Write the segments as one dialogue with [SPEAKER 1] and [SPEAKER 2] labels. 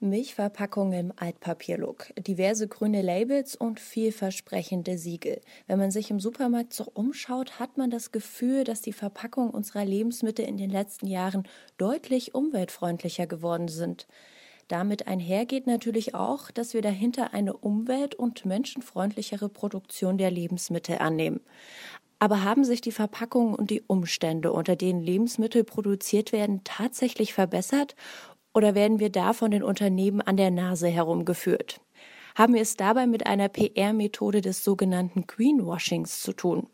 [SPEAKER 1] Milchverpackung im Altpapierlook, diverse grüne Labels und vielversprechende Siegel. Wenn man sich im Supermarkt so umschaut, hat man das Gefühl, dass die Verpackungen unserer Lebensmittel in den letzten Jahren deutlich umweltfreundlicher geworden sind. Damit einhergeht natürlich auch, dass wir dahinter eine umwelt- und menschenfreundlichere Produktion der Lebensmittel annehmen. Aber haben sich die Verpackungen und die Umstände, unter denen Lebensmittel produziert werden, tatsächlich verbessert oder werden wir da von den Unternehmen an der Nase herumgeführt? Haben wir es dabei mit einer PR-Methode des sogenannten Greenwashings zu tun?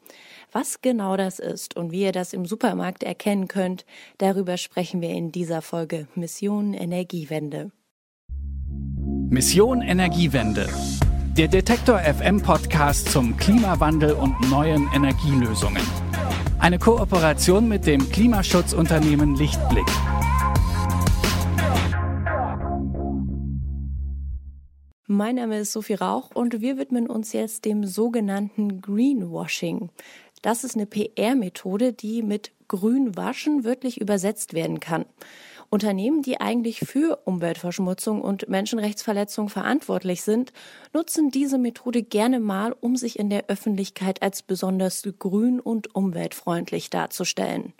[SPEAKER 1] Was genau das ist und wie ihr das im Supermarkt erkennen könnt, darüber sprechen wir in dieser Folge Mission Energiewende.
[SPEAKER 2] Mission Energiewende. Der Detektor FM Podcast zum Klimawandel und neuen Energielösungen. Eine Kooperation mit dem Klimaschutzunternehmen Lichtblick.
[SPEAKER 1] Mein Name ist Sophie Rauch und wir widmen uns jetzt dem sogenannten Greenwashing. Das ist eine PR-Methode, die mit Grünwaschen wirklich übersetzt werden kann. Unternehmen, die eigentlich für Umweltverschmutzung und Menschenrechtsverletzung verantwortlich sind, nutzen diese Methode gerne mal, um sich in der Öffentlichkeit als besonders grün und umweltfreundlich darzustellen.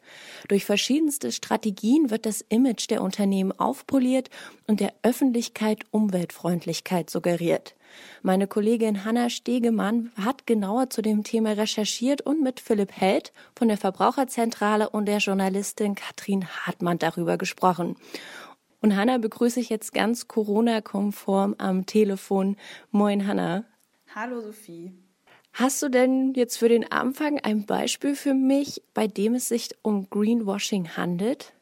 [SPEAKER 1] Durch verschiedenste Strategien wird das Image der Unternehmen aufpoliert und der Öffentlichkeit Umweltfreundlichkeit suggeriert. Meine Kollegin Hanna Stegemann hat genauer zu dem Thema recherchiert und mit Philipp Held von der Verbraucherzentrale und der Journalistin Katrin Hartmann darüber gesprochen. Und Hanna begrüße ich jetzt ganz Corona-konform am Telefon. Moin Hanna.
[SPEAKER 3] Hallo Sophie.
[SPEAKER 1] Hast du denn jetzt für den Anfang ein Beispiel für mich, bei dem es sich um Greenwashing handelt?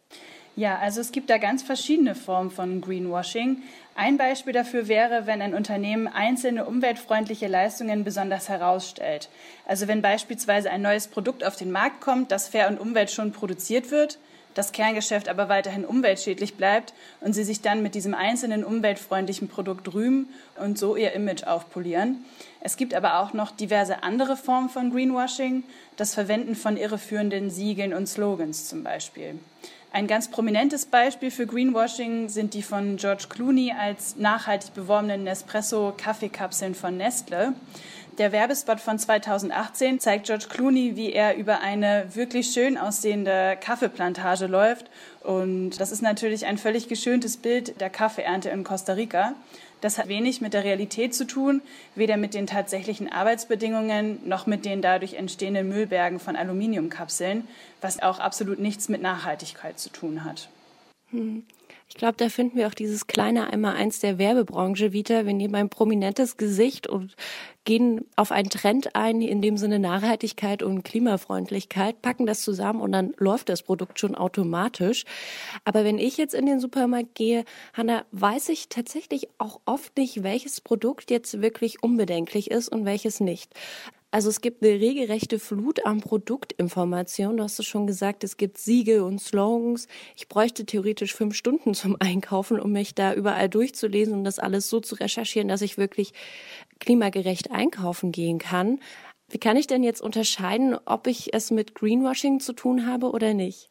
[SPEAKER 3] Ja, also es gibt da ganz verschiedene Formen von Greenwashing. Ein Beispiel dafür wäre, wenn ein Unternehmen einzelne umweltfreundliche Leistungen besonders herausstellt. Also wenn beispielsweise ein neues Produkt auf den Markt kommt, das fair und umweltschonend produziert wird, das Kerngeschäft aber weiterhin umweltschädlich bleibt und sie sich dann mit diesem einzelnen umweltfreundlichen Produkt rühmen und so ihr Image aufpolieren. Es gibt aber auch noch diverse andere Formen von Greenwashing, das Verwenden von irreführenden Siegeln und Slogans zum Beispiel. Ein ganz prominentes Beispiel für Greenwashing sind die von George Clooney als nachhaltig beworbenen Nespresso-Kaffeekapseln von Nestle. Der Werbespot von 2018 zeigt George Clooney, wie er über eine wirklich schön aussehende Kaffeeplantage läuft. Und das ist natürlich ein völlig geschöntes Bild der Kaffeeernte in Costa Rica. Das hat wenig mit der Realität zu tun, weder mit den tatsächlichen Arbeitsbedingungen noch mit den dadurch entstehenden Müllbergen von Aluminiumkapseln, was auch absolut nichts mit Nachhaltigkeit zu tun hat.
[SPEAKER 1] Hm. Ich glaube, da finden wir auch dieses kleine einmal eins der Werbebranche wieder. Wir nehmen ein prominentes Gesicht und gehen auf einen Trend ein, in dem Sinne Nachhaltigkeit und Klimafreundlichkeit, packen das zusammen und dann läuft das Produkt schon automatisch. Aber wenn ich jetzt in den Supermarkt gehe, Hanna, weiß ich tatsächlich auch oft nicht, welches Produkt jetzt wirklich unbedenklich ist und welches nicht. Also es gibt eine regelrechte Flut an Produktinformationen. Du hast es schon gesagt, es gibt Siegel und Slogans. Ich bräuchte theoretisch fünf Stunden zum Einkaufen, um mich da überall durchzulesen und das alles so zu recherchieren, dass ich wirklich klimagerecht einkaufen gehen kann. Wie kann ich denn jetzt unterscheiden, ob ich es mit Greenwashing zu tun habe oder nicht?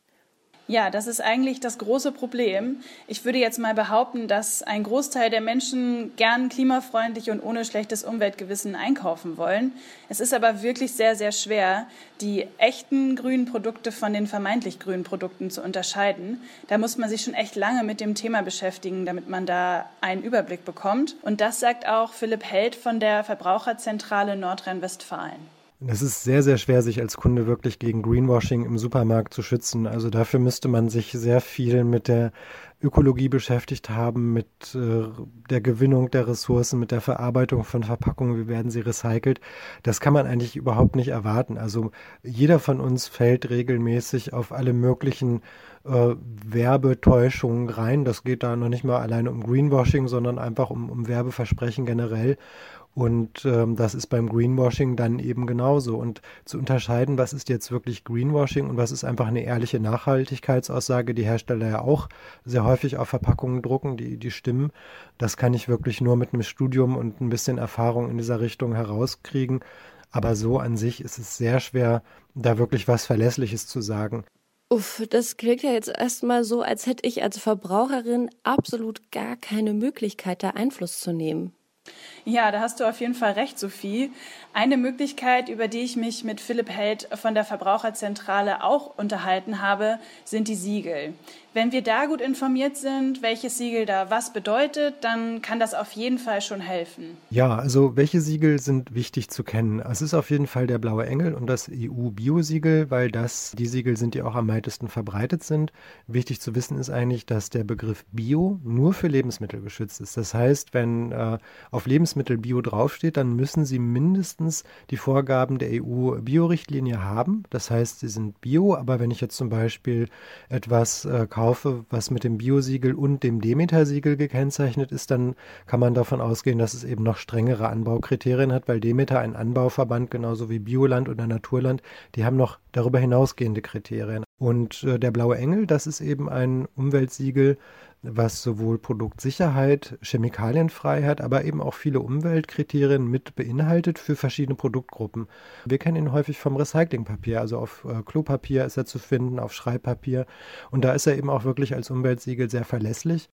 [SPEAKER 3] Ja, das ist eigentlich das große Problem. Ich würde jetzt mal behaupten, dass ein Großteil der Menschen gern klimafreundlich und ohne schlechtes Umweltgewissen einkaufen wollen. Es ist aber wirklich sehr, sehr schwer, die echten grünen Produkte von den vermeintlich grünen Produkten zu unterscheiden. Da muss man sich schon echt lange mit dem Thema beschäftigen, damit man da einen Überblick bekommt. Und das sagt auch Philipp Held von der Verbraucherzentrale Nordrhein-Westfalen.
[SPEAKER 4] Es ist sehr, sehr schwer, sich als Kunde wirklich gegen Greenwashing im Supermarkt zu schützen. Also dafür müsste man sich sehr viel mit der Ökologie beschäftigt haben, mit äh, der Gewinnung der Ressourcen, mit der Verarbeitung von Verpackungen, wie werden sie recycelt. Das kann man eigentlich überhaupt nicht erwarten. Also jeder von uns fällt regelmäßig auf alle möglichen äh, Werbetäuschungen rein. Das geht da noch nicht mal alleine um Greenwashing, sondern einfach um, um Werbeversprechen generell. Und ähm, das ist beim Greenwashing dann eben genauso. Und zu unterscheiden, was ist jetzt wirklich Greenwashing und was ist einfach eine ehrliche Nachhaltigkeitsaussage, die Hersteller ja auch sehr häufig auf Verpackungen drucken, die, die stimmen, das kann ich wirklich nur mit einem Studium und ein bisschen Erfahrung in dieser Richtung herauskriegen. Aber so an sich ist es sehr schwer, da wirklich was Verlässliches zu sagen.
[SPEAKER 1] Uff, das klingt ja jetzt erstmal so, als hätte ich als Verbraucherin absolut gar keine Möglichkeit, da Einfluss zu nehmen.
[SPEAKER 3] Ja, da hast du auf jeden Fall recht, Sophie. Eine Möglichkeit, über die ich mich mit Philipp Held von der Verbraucherzentrale auch unterhalten habe, sind die Siegel. Wenn wir da gut informiert sind, welches Siegel da was bedeutet, dann kann das auf jeden Fall schon helfen.
[SPEAKER 4] Ja, also welche Siegel sind wichtig zu kennen? Es ist auf jeden Fall der blaue Engel und das EU-Bio-Siegel, weil das die Siegel sind, die auch am weitesten verbreitet sind. Wichtig zu wissen ist eigentlich, dass der Begriff Bio nur für Lebensmittel geschützt ist. Das heißt, wenn äh, auf Lebensmittel Bio draufsteht, dann müssen sie mindestens die Vorgaben der EU-Bio-Richtlinie haben. Das heißt, sie sind Bio, aber wenn ich jetzt zum Beispiel etwas äh, kaufe, was mit dem Biosiegel und dem Demeter-Siegel gekennzeichnet ist, dann kann man davon ausgehen, dass es eben noch strengere Anbaukriterien hat, weil Demeter ein Anbauverband genauso wie Bioland oder Naturland, die haben noch darüber hinausgehende Kriterien. Und äh, der blaue Engel, das ist eben ein Umweltsiegel, was sowohl Produktsicherheit, Chemikalienfreiheit, aber eben auch viele Umweltkriterien mit beinhaltet für verschiedene Produktgruppen. Wir kennen ihn häufig vom Recyclingpapier, also auf äh, Klopapier ist er zu finden, auf Schreibpapier. Und da ist er eben auch wirklich als Umweltsiegel sehr verlässlich.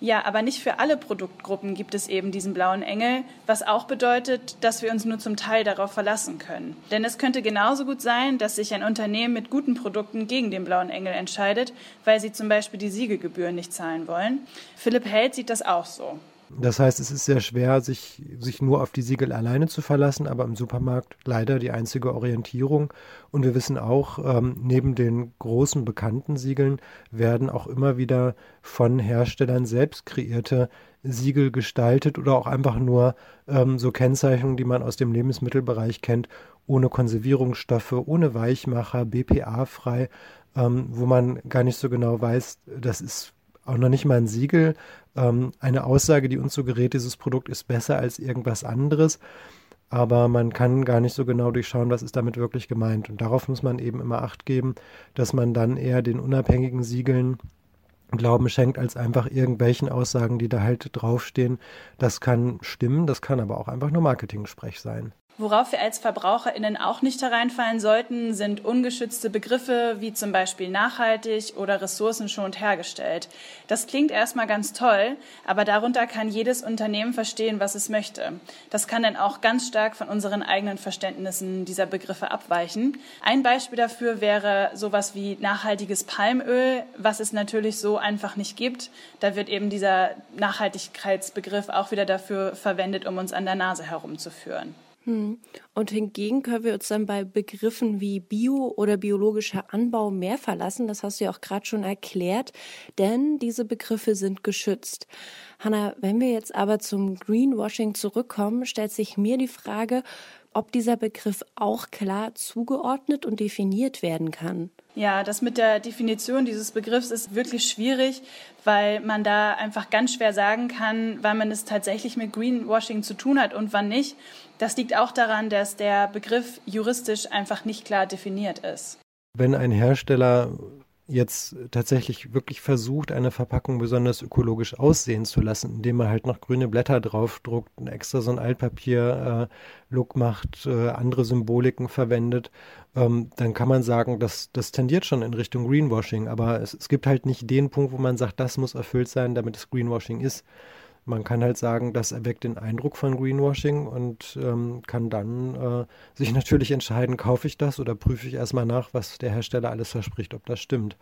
[SPEAKER 3] Ja, aber nicht für alle Produktgruppen gibt es eben diesen blauen Engel, was auch bedeutet, dass wir uns nur zum Teil darauf verlassen können. Denn es könnte genauso gut sein, dass sich ein Unternehmen mit guten Produkten gegen den blauen Engel entscheidet, weil sie zum Beispiel die Siegelgebühren nicht zahlen wollen. Philipp Held sieht das auch so.
[SPEAKER 4] Das heißt, es ist sehr schwer, sich, sich nur auf die Siegel alleine zu verlassen, aber im Supermarkt leider die einzige Orientierung. Und wir wissen auch, ähm, neben den großen bekannten Siegeln werden auch immer wieder von Herstellern selbst kreierte Siegel gestaltet oder auch einfach nur ähm, so Kennzeichnungen, die man aus dem Lebensmittelbereich kennt, ohne Konservierungsstoffe, ohne Weichmacher, BPA-frei, ähm, wo man gar nicht so genau weiß, das ist auch noch nicht mal ein Siegel, ähm, eine Aussage, die uns suggeriert, dieses Produkt ist besser als irgendwas anderes. Aber man kann gar nicht so genau durchschauen, was ist damit wirklich gemeint. Und darauf muss man eben immer Acht geben, dass man dann eher den unabhängigen Siegeln Glauben schenkt, als einfach irgendwelchen Aussagen, die da halt draufstehen. Das kann stimmen, das kann aber auch einfach nur Marketing-Sprech sein.
[SPEAKER 3] Worauf wir als VerbraucherInnen auch nicht hereinfallen sollten, sind ungeschützte Begriffe wie zum Beispiel nachhaltig oder ressourcenschonend hergestellt. Das klingt erstmal ganz toll, aber darunter kann jedes Unternehmen verstehen, was es möchte. Das kann dann auch ganz stark von unseren eigenen Verständnissen dieser Begriffe abweichen. Ein Beispiel dafür wäre sowas wie nachhaltiges Palmöl, was es natürlich so einfach nicht gibt. Da wird eben dieser Nachhaltigkeitsbegriff auch wieder dafür verwendet, um uns an der Nase herumzuführen.
[SPEAKER 1] Hm. Und hingegen können wir uns dann bei Begriffen wie Bio oder biologischer Anbau mehr verlassen. Das hast du ja auch gerade schon erklärt, denn diese Begriffe sind geschützt. Hanna, wenn wir jetzt aber zum Greenwashing zurückkommen, stellt sich mir die Frage, ob dieser Begriff auch klar zugeordnet und definiert werden kann.
[SPEAKER 3] Ja, das mit der Definition dieses Begriffs ist wirklich schwierig, weil man da einfach ganz schwer sagen kann, wann man es tatsächlich mit Greenwashing zu tun hat und wann nicht. Das liegt auch daran, dass der Begriff juristisch einfach nicht klar definiert ist.
[SPEAKER 4] Wenn ein Hersteller jetzt tatsächlich wirklich versucht, eine Verpackung besonders ökologisch aussehen zu lassen, indem er halt noch grüne Blätter draufdruckt, extra so ein Altpapier-Look äh, macht, äh, andere Symboliken verwendet, ähm, dann kann man sagen, dass das tendiert schon in Richtung Greenwashing. Aber es, es gibt halt nicht den Punkt, wo man sagt, das muss erfüllt sein, damit es Greenwashing ist. Man kann halt sagen, das erweckt den Eindruck von Greenwashing und ähm, kann dann äh, sich natürlich entscheiden, kaufe ich das oder prüfe ich erstmal nach, was der Hersteller alles verspricht, ob das stimmt.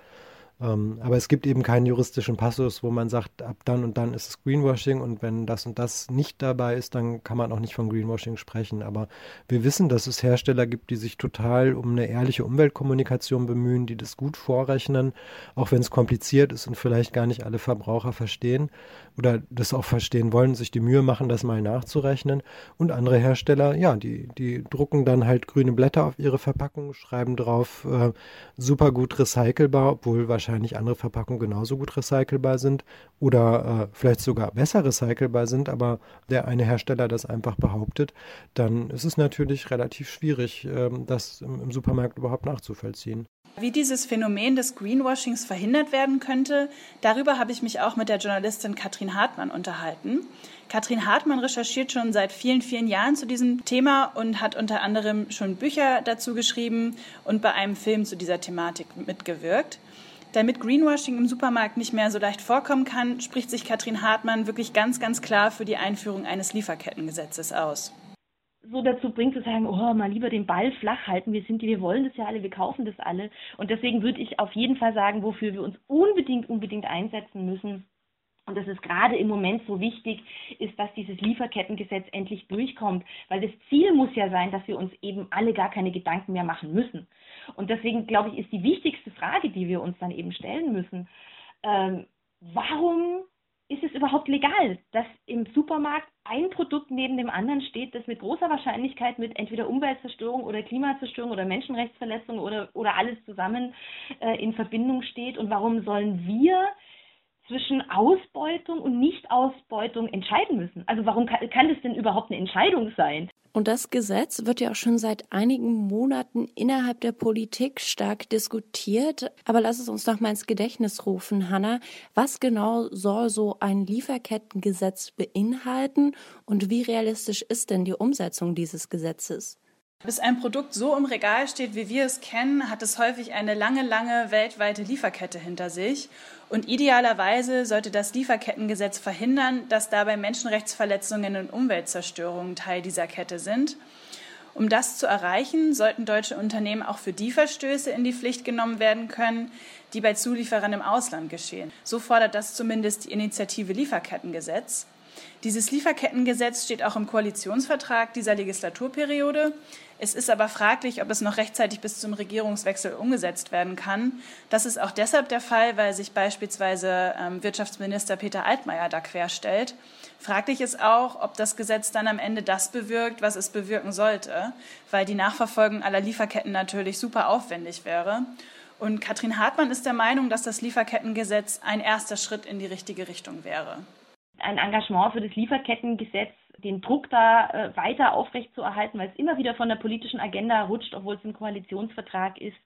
[SPEAKER 4] Ähm, aber es gibt eben keinen juristischen Passus, wo man sagt, ab dann und dann ist es Greenwashing und wenn das und das nicht dabei ist, dann kann man auch nicht von Greenwashing sprechen. Aber wir wissen, dass es Hersteller gibt, die sich total um eine ehrliche Umweltkommunikation bemühen, die das gut vorrechnen, auch wenn es kompliziert ist und vielleicht gar nicht alle Verbraucher verstehen oder das auch verstehen wollen, sich die Mühe machen, das mal nachzurechnen. Und andere Hersteller, ja, die, die drucken dann halt grüne Blätter auf ihre Verpackung, schreiben drauf äh, super gut recycelbar, obwohl wahrscheinlich wahrscheinlich andere Verpackungen genauso gut recycelbar sind oder äh, vielleicht sogar besser recycelbar sind, aber der eine Hersteller das einfach behauptet, dann ist es natürlich relativ schwierig, äh, das im, im Supermarkt überhaupt nachzuvollziehen.
[SPEAKER 3] Wie dieses Phänomen des Greenwashings verhindert werden könnte, darüber habe ich mich auch mit der Journalistin Katrin Hartmann unterhalten. Katrin Hartmann recherchiert schon seit vielen, vielen Jahren zu diesem Thema und hat unter anderem schon Bücher dazu geschrieben und bei einem Film zu dieser Thematik mitgewirkt. Damit Greenwashing im Supermarkt nicht mehr so leicht vorkommen kann, spricht sich Katrin Hartmann wirklich ganz, ganz klar für die Einführung eines Lieferkettengesetzes aus
[SPEAKER 5] so dazu bringt zu sagen, oh, mal lieber den Ball flach halten, wir sind die, wir wollen das ja alle, wir kaufen das alle. Und deswegen würde ich auf jeden Fall sagen, wofür wir uns unbedingt, unbedingt einsetzen müssen, und das ist gerade im Moment so wichtig, ist, dass dieses Lieferkettengesetz endlich durchkommt, weil das Ziel muss ja sein, dass wir uns eben alle gar keine Gedanken mehr machen müssen. Und deswegen, glaube ich, ist die wichtigste Frage, die wir uns dann eben stellen müssen, ähm, warum ist es überhaupt legal, dass im Supermarkt ein Produkt neben dem anderen steht, das mit großer Wahrscheinlichkeit mit entweder Umweltzerstörung oder Klimazerstörung oder Menschenrechtsverletzung oder, oder alles zusammen äh, in Verbindung steht? Und warum sollen wir zwischen Ausbeutung und Nichtausbeutung entscheiden müssen. Also warum kann, kann das denn überhaupt eine Entscheidung sein?
[SPEAKER 1] Und das Gesetz wird ja auch schon seit einigen Monaten innerhalb der Politik stark diskutiert. Aber lass es uns noch mal ins Gedächtnis rufen, Hanna. Was genau soll so ein Lieferkettengesetz beinhalten und wie realistisch ist denn die Umsetzung dieses Gesetzes?
[SPEAKER 3] Bis ein Produkt so im Regal steht, wie wir es kennen, hat es häufig eine lange, lange weltweite Lieferkette hinter sich. Und idealerweise sollte das Lieferkettengesetz verhindern, dass dabei Menschenrechtsverletzungen und Umweltzerstörungen Teil dieser Kette sind. Um das zu erreichen, sollten deutsche Unternehmen auch für die Verstöße in die Pflicht genommen werden können, die bei Zulieferern im Ausland geschehen. So fordert das zumindest die Initiative Lieferkettengesetz. Dieses Lieferkettengesetz steht auch im Koalitionsvertrag dieser Legislaturperiode. Es ist aber fraglich, ob es noch rechtzeitig bis zum Regierungswechsel umgesetzt werden kann. Das ist auch deshalb der Fall, weil sich beispielsweise ähm, Wirtschaftsminister Peter Altmaier da querstellt. Fraglich ist auch, ob das Gesetz dann am Ende das bewirkt, was es bewirken sollte, weil die Nachverfolgung aller Lieferketten natürlich super aufwendig wäre. Und Katrin Hartmann ist der Meinung, dass das Lieferkettengesetz ein erster Schritt in die richtige Richtung wäre
[SPEAKER 5] ein Engagement für das Lieferkettengesetz, den Druck da äh, weiter aufrechtzuerhalten, weil es immer wieder von der politischen Agenda rutscht, obwohl es im Koalitionsvertrag ist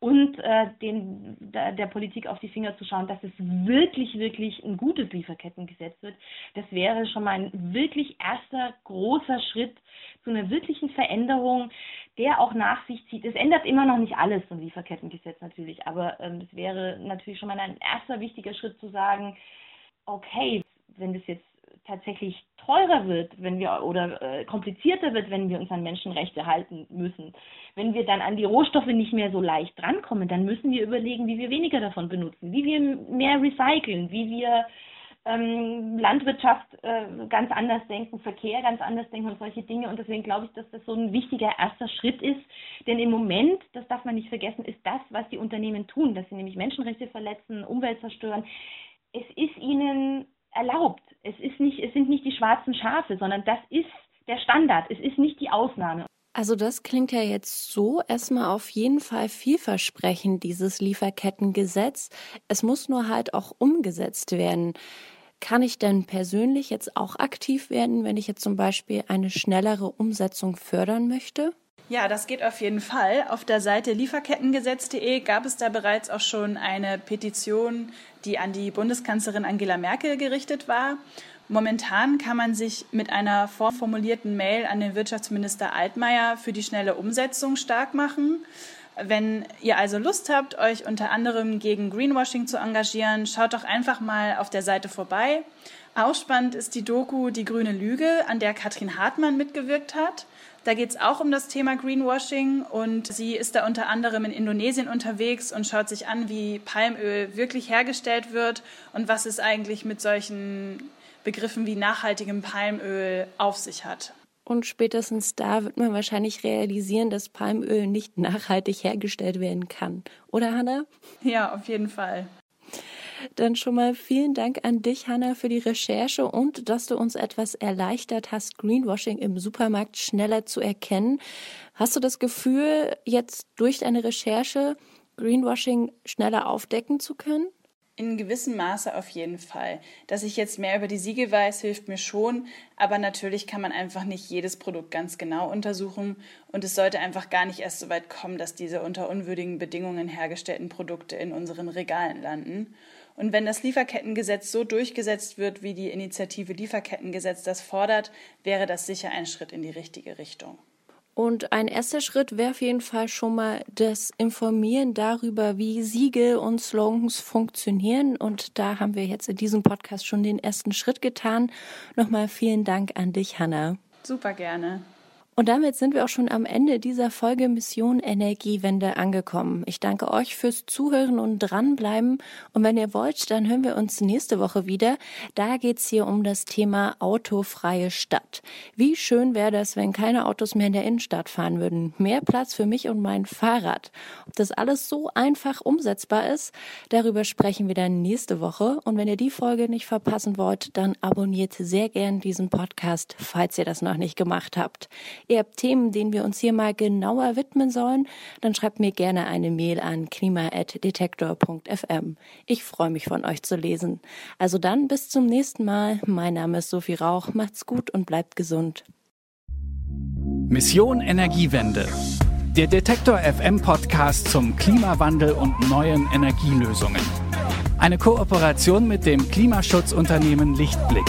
[SPEAKER 5] und äh, den, der, der, Politik auf die Finger zu schauen, dass es wirklich, wirklich ein gutes Lieferkettengesetz wird. Das wäre schon mal ein wirklich erster großer Schritt zu einer wirklichen Veränderung, der auch nach sich zieht. Es ändert immer noch nicht alles, so ein Lieferkettengesetz natürlich, aber ähm, es wäre natürlich schon mal ein erster wichtiger Schritt zu sagen, okay, wenn das jetzt tatsächlich teurer wird, wenn wir oder äh, komplizierter wird, wenn wir uns an Menschenrechte halten müssen, wenn wir dann an die Rohstoffe nicht mehr so leicht drankommen, dann müssen wir überlegen, wie wir weniger davon benutzen, wie wir mehr recyceln, wie wir ähm, Landwirtschaft äh, ganz anders denken, Verkehr ganz anders denken und solche Dinge. Und deswegen glaube ich, dass das so ein wichtiger erster Schritt ist. Denn im Moment, das darf man nicht vergessen, ist das, was die Unternehmen tun, dass sie nämlich Menschenrechte verletzen, Umwelt zerstören. Es ist ihnen erlaubt. Es, ist nicht, es sind nicht die schwarzen Schafe, sondern das ist der Standard. Es ist nicht die Ausnahme.
[SPEAKER 1] Also das klingt ja jetzt so erstmal auf jeden Fall vielversprechend, dieses Lieferkettengesetz. Es muss nur halt auch umgesetzt werden. Kann ich denn persönlich jetzt auch aktiv werden, wenn ich jetzt zum Beispiel eine schnellere Umsetzung fördern möchte?
[SPEAKER 3] Ja, das geht auf jeden Fall. Auf der Seite lieferkettengesetz.de gab es da bereits auch schon eine Petition, die an die Bundeskanzlerin Angela Merkel gerichtet war. Momentan kann man sich mit einer vorformulierten Mail an den Wirtschaftsminister Altmaier für die schnelle Umsetzung stark machen. Wenn ihr also Lust habt, euch unter anderem gegen Greenwashing zu engagieren, schaut doch einfach mal auf der Seite vorbei. Ausspannend ist die Doku Die grüne Lüge, an der Katrin Hartmann mitgewirkt hat. Da geht es auch um das Thema Greenwashing und sie ist da unter anderem in Indonesien unterwegs und schaut sich an, wie Palmöl wirklich hergestellt wird und was es eigentlich mit solchen Begriffen wie nachhaltigem Palmöl auf sich hat.
[SPEAKER 1] Und spätestens da wird man wahrscheinlich realisieren, dass Palmöl nicht nachhaltig hergestellt werden kann. Oder Hanna?
[SPEAKER 3] Ja, auf jeden Fall.
[SPEAKER 1] Dann schon mal vielen Dank an dich, Hanna, für die Recherche und dass du uns etwas erleichtert hast, Greenwashing im Supermarkt schneller zu erkennen. Hast du das Gefühl, jetzt durch deine Recherche Greenwashing schneller aufdecken zu können?
[SPEAKER 3] In gewissem Maße auf jeden Fall. Dass ich jetzt mehr über die Siegel weiß, hilft mir schon, aber natürlich kann man einfach nicht jedes Produkt ganz genau untersuchen und es sollte einfach gar nicht erst so weit kommen, dass diese unter unwürdigen Bedingungen hergestellten Produkte in unseren Regalen landen. Und wenn das Lieferkettengesetz so durchgesetzt wird, wie die Initiative Lieferkettengesetz das fordert, wäre das sicher ein Schritt in die richtige Richtung.
[SPEAKER 1] Und ein erster Schritt wäre auf jeden Fall schon mal das Informieren darüber, wie Siegel und Slogans funktionieren. Und da haben wir jetzt in diesem Podcast schon den ersten Schritt getan. Nochmal vielen Dank an dich, Hanna.
[SPEAKER 3] Super gerne.
[SPEAKER 1] Und damit sind wir auch schon am Ende dieser Folge Mission Energiewende angekommen. Ich danke euch fürs Zuhören und dranbleiben. Und wenn ihr wollt, dann hören wir uns nächste Woche wieder. Da geht's hier um das Thema autofreie Stadt. Wie schön wäre das, wenn keine Autos mehr in der Innenstadt fahren würden. Mehr Platz für mich und mein Fahrrad. Ob das alles so einfach umsetzbar ist, darüber sprechen wir dann nächste Woche. Und wenn ihr die Folge nicht verpassen wollt, dann abonniert sehr gern diesen Podcast, falls ihr das noch nicht gemacht habt ihr habt Themen, denen wir uns hier mal genauer widmen sollen, dann schreibt mir gerne eine Mail an klima.detektor.fm. Ich freue mich von euch zu lesen. Also dann bis zum nächsten Mal. Mein Name ist Sophie Rauch. Macht's gut und bleibt gesund.
[SPEAKER 2] Mission Energiewende. Der Detektor FM Podcast zum Klimawandel und neuen Energielösungen. Eine Kooperation mit dem Klimaschutzunternehmen Lichtblick.